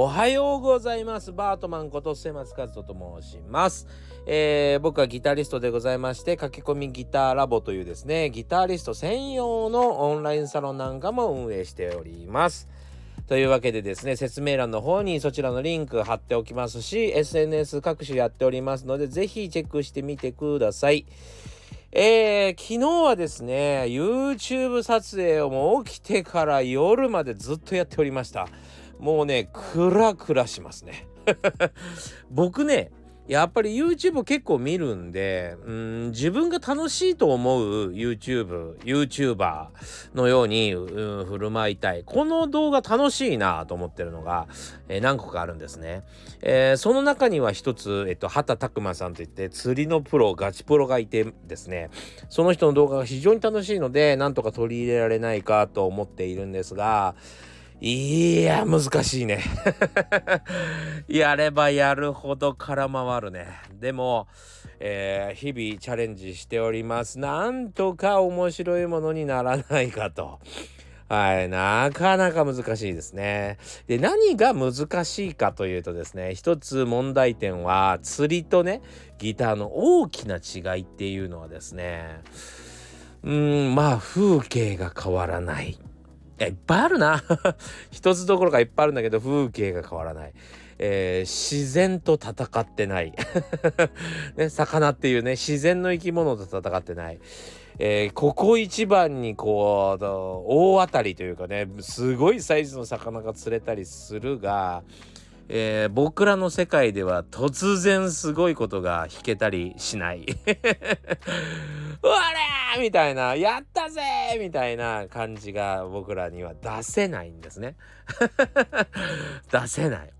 おはようございます。バートマンこと末松和人と申します、えー、僕はギタリストでございまして、駆け込みギターラボというですね、ギタリスト専用のオンラインサロンなんかも運営しております。というわけでですね、説明欄の方にそちらのリンク貼っておきますし、SNS 各種やっておりますので、ぜひチェックしてみてください。えー、昨日はですね、YouTube 撮影をもう起きてから夜までずっとやっておりました。もうねクラクラしますね。僕ねやっぱり YouTube 結構見るんでうん自分が楽しいと思う YouTube YouTuber のように、うん、振る舞いたい。この動画楽しいなと思ってるのが、えー、何個かあるんですね、えー、その中には一つ、えっと、畑拓馬さんといって釣りのプロガチプロがいてですね。その人の動画が非常に楽しいのでなんとか取り入れられないかと思っているんですがいや、難しいね。やればやるほど空回るね。でも、えー、日々チャレンジしております。なんとか面白いものにならないかと。はい、なかなか難しいですね。で、何が難しいかというとですね、一つ問題点は、釣りとね、ギターの大きな違いっていうのはですね、うん、まあ、風景が変わらない。いっぱいあるな。一つどころかいっぱいあるんだけど風景が変わらない、えー、自然と戦ってない。ね、魚っていうね自然の生き物と戦ってない、えー、ここ一番にこう大当たりというかねすごいサイズの魚が釣れたりするがえー、僕らの世界では突然すごいことが弾けたりしない。うわれみたいな、やったぜみたいな感じが僕らには出せないんですね。出せない。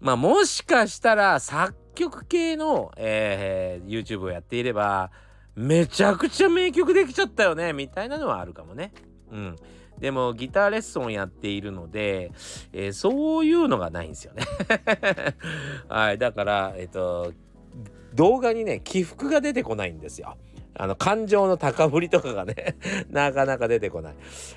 まあもしかしたら作曲系の、えー、YouTube をやっていればめちゃくちゃ名曲できちゃったよねみたいなのはあるかもね。うん。でもギターレッスンをやっているので、えー、そういうのがないんですよね はい。だから、えっ、ー、と、動画にね、起伏が出てこないんですよ。あの感情の高ぶりとかがね なかなか出てこない。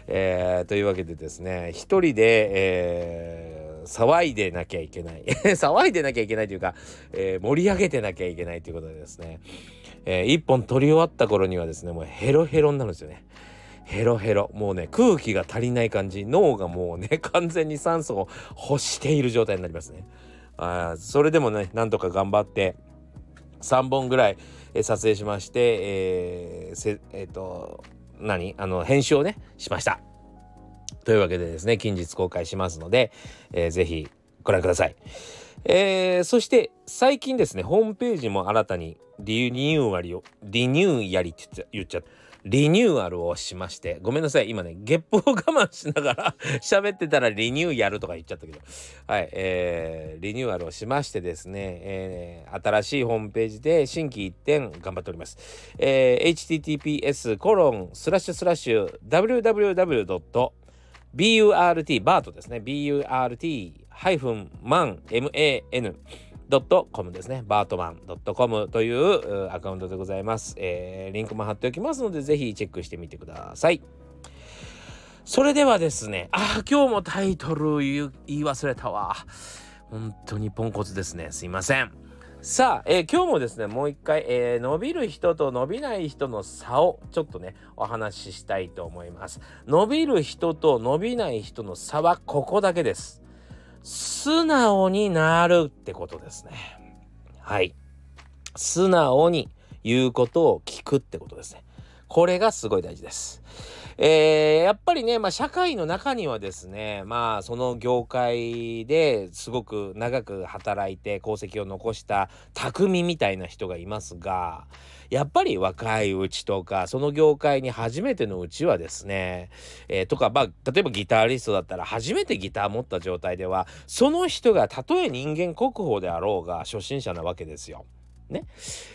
えー、というわけでですね一人で、えー、騒いでなきゃいけない。騒いでなきゃいけないというか、えー、盛り上げてなきゃいけないということでですね、えー、本撮り終わった頃にはですねもうヘロヘロになるんですよね。ヘロヘロ。もうね空気が足りない感じ。脳がもうね 完全に酸素を欲している状態になりますね。あそれでもねなんとか頑張って3本ぐらい、え撮影しまして、えー、えっ、ー、と何？あの編集をねしました。というわけでですね近日公開しますので、えー、ぜひご覧ください。えー、そして最近ですねホームページも新たにリニューアルをリニューやりって言っちゃった。リニューアルをしまして、ごめんなさい、今ね、ゲップを我慢しながら 喋ってたらリニューやるとか言っちゃったけど、はい、えー、リニューアルをしましてですね、えー、新しいホームページで新規一点頑張っております。えー、https コロンスラッシュスラッシュ www. burt バートですね burt-man ドットコムですね。バートマンドットコムというアカウントでございます、えー。リンクも貼っておきますので、ぜひチェックしてみてください。それではですね、あ、今日もタイトル言い忘れたわ。本当にポンコツですね。すいません。さあ、えー、今日もですね、もう一回、えー、伸びる人と伸びない人の差をちょっとね、お話ししたいと思います。伸びる人と伸びない人の差はここだけです。素直になるってことですね。はい。素直に言うことを聞くってことですね。これがすごい大事です。えー、やっぱりね、まあ、社会の中にはですね、まあ、その業界ですごく長く働いて功績を残した匠みたいな人がいますが、やっぱり若いうちとか、その業界に初めてのうちはですね、えー、とか、まあ、例えばギタリストだったら初めてギター持った状態では、その人がたとえ人間国宝であろうが初心者なわけですよ。ね。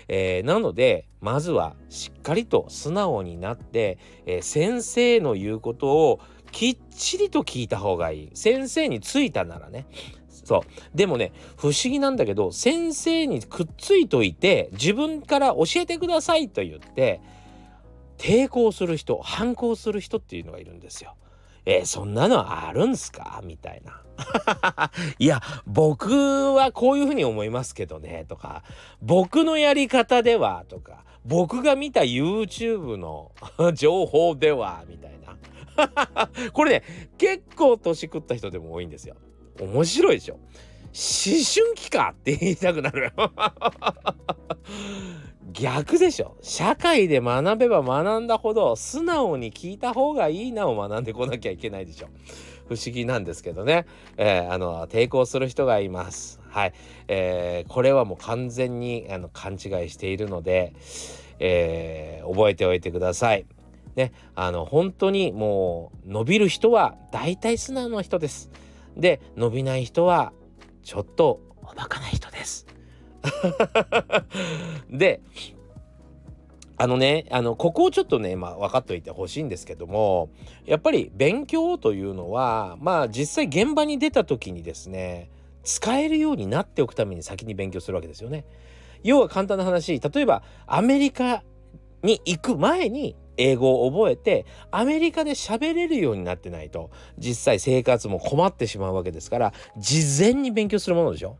えー、なのでまずはしっかりと素直になって、えー、先生の言うことをきっちりと聞いた方がいい。先生についたならね。そう。でもね、不思議なんだけど、先生にくっついといて、自分から教えてくださいと言って、抵抗する人、反抗する人っていうのがいるんですよ。えー、そんなのあるんすか？みたいな。いや僕はこういうふうに思いますけどねとか僕のやり方ではとか僕が見た YouTube の 情報ではみたいな。これね結構年食った人でも多いんですよ。面白いでしょ。思春期かって言いたくなる。逆でしょ。社会で学べば学んだほど素直に聞いた方がいいなを学んでこなきゃいけないでしょ。不思議なんですけどね、えー、あの抵抗する人がいます。はい、えー、これはもう完全にあの勘違いしているので、えー、覚えておいてください。ね。あの本当にもう伸びる人は大体素直な人です。で伸びない人はちょっとおバカな人です。であのねあのここをちょっとねまあ分かっておいてほしいんですけどもやっぱり勉強というのはまあ実際現場に出た時にですね使えるようになっておくために先に勉強するわけですよね。要は簡単な話例えばアメリカに行く前に英語を覚えてアメリカで喋れるようになってないと実際生活も困ってしまうわけですから事前に勉強するものでしょ。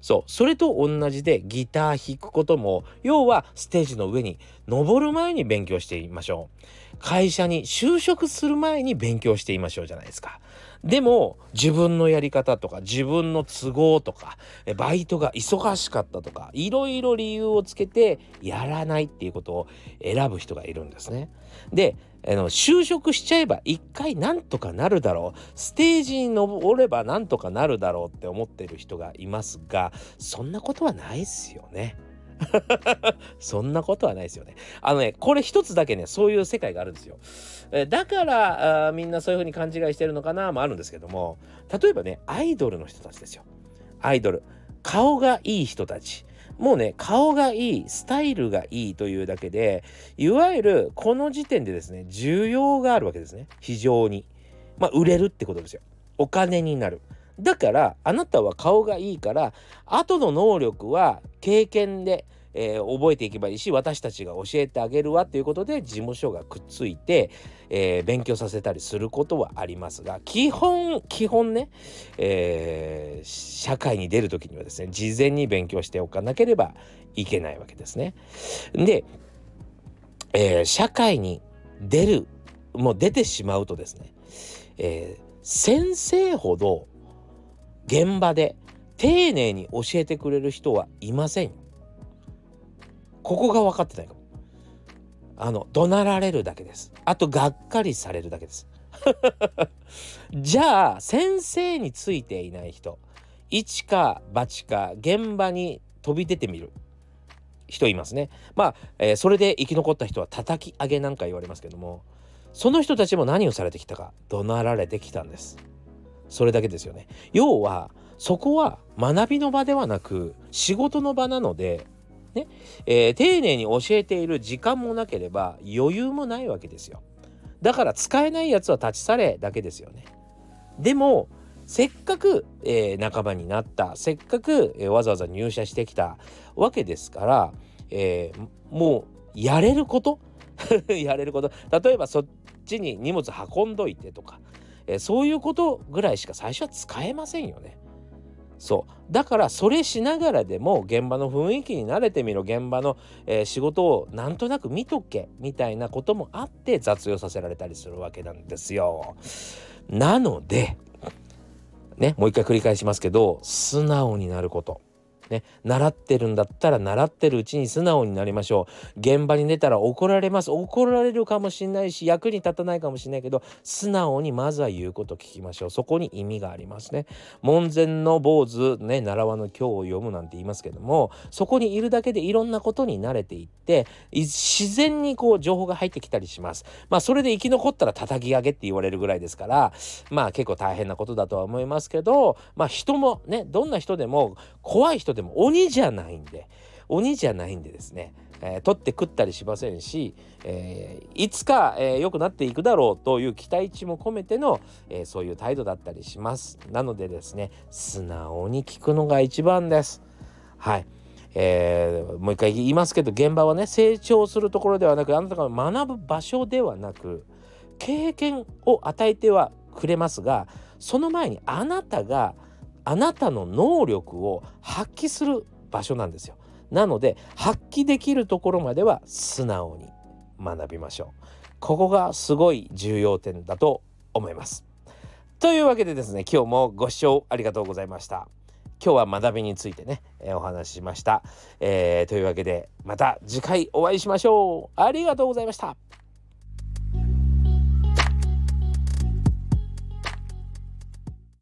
そう。それと同じでギター弾くことも要はステージの上に登る前に勉強していましょう。会社に就職する前に勉強していましょうじゃないですか。でも自分のやり方とか自分の都合とかバイトが忙しかったとかいろいろ理由をつけてやらないっていうことを選ぶ人がいるんですね。であの就職しちゃえば一回なんとかなるだろうステージに登ればなんとかなるだろうって思ってる人がいますがそんなことはないっすよね。そんなことはないですよね。あのね、これ一つだけね、そういう世界があるんですよ。えだからあみんなそういう風に勘違いしてるのかなもあるんですけども、例えばね、アイドルの人たちですよ。アイドル。顔がいい人たち。もうね、顔がいい、スタイルがいいというだけで、いわゆるこの時点でですね、需要があるわけですね。非常に。まあ、売れるってことですよ。お金になる。だからあなたは顔がいいから後の能力は経験で、えー、覚えていけばいいし私たちが教えてあげるわということで事務所がくっついて、えー、勉強させたりすることはありますが基本基本ね、えー、社会に出る時にはですね事前に勉強しておかなければいけないわけですね。で、え社会に出るもう出てしまうとですね、え先生ほど現場で丁寧に教えてくれる人はいませんここが分かってないかも。あの怒鳴られるだけです。あとがっかりされるだけです。じゃあ先生についていない人一か八か現場に飛び出てみる人いますね。まあ、えー、それで生き残った人は叩き上げなんか言われますけどもその人たちも何をされてきたか怒鳴られてきたんです。それだけですよね。要はそこは学びの場ではなく仕事の場なのでねえー、丁寧に教えている時間もなければ余裕もないわけですよ。だから使えないやつは立ち去れだけですよね。でもせっかく、えー、仲間になったせっかく、えー、わざわざ入社してきたわけですから、えー、もうやれること？やれること？例えばそっちに荷物運んどいてとかえそういうことぐらいしか最初は使えませんよね。そうだからそれしながらでも現場の雰囲気に慣れてみろ現場の、えー、仕事をなんとなく見とけみたいなこともあって雑用させられたりするわけなんですよ。なのでねもう一回繰り返しますけど素直になること。ね、習ってるんだったら習ってるうちに素直になりましょう。現場に出たら怒られます。怒られるかもしれないし役に立たないかもしれないけど素直にまずは言うこと聞きましょう。そこに意味がありますね。門前の坊主ね習わぬ今日を読むなんて言いますけどもそこにいるだけでいろんなことに慣れていって自然にこう情報が入ってきたりします。まあそれで生き残ったら叩き上げって言われるぐらいですからまあ結構大変なことだとは思いますけどまあ人もねどんな人でも怖い人でも鬼じゃないんで鬼じゃないんでですね、えー、取って食ったりしませんし、えー、いつか良、えー、くなっていくだろうという期待値も込めての、えそういう態度だったりします。なのでですね素直に聞くのが一番です。はい。えー、もう一回言いますけど現場はね成長するところではなくあなたが学ぶ場所ではなく経験を与えてはくれますがその前にあなたがあなたの能力を発揮する場所なんですよ。なので発揮できるところまでは素直に学びましょう。ここがすごい重要点だと思います。というわけでですね今日もご視聴ありがとうございました。今日は学びについてね、えー、お話ししました、えー、というわけでまた次回お会いしましょう。ありがとうございました。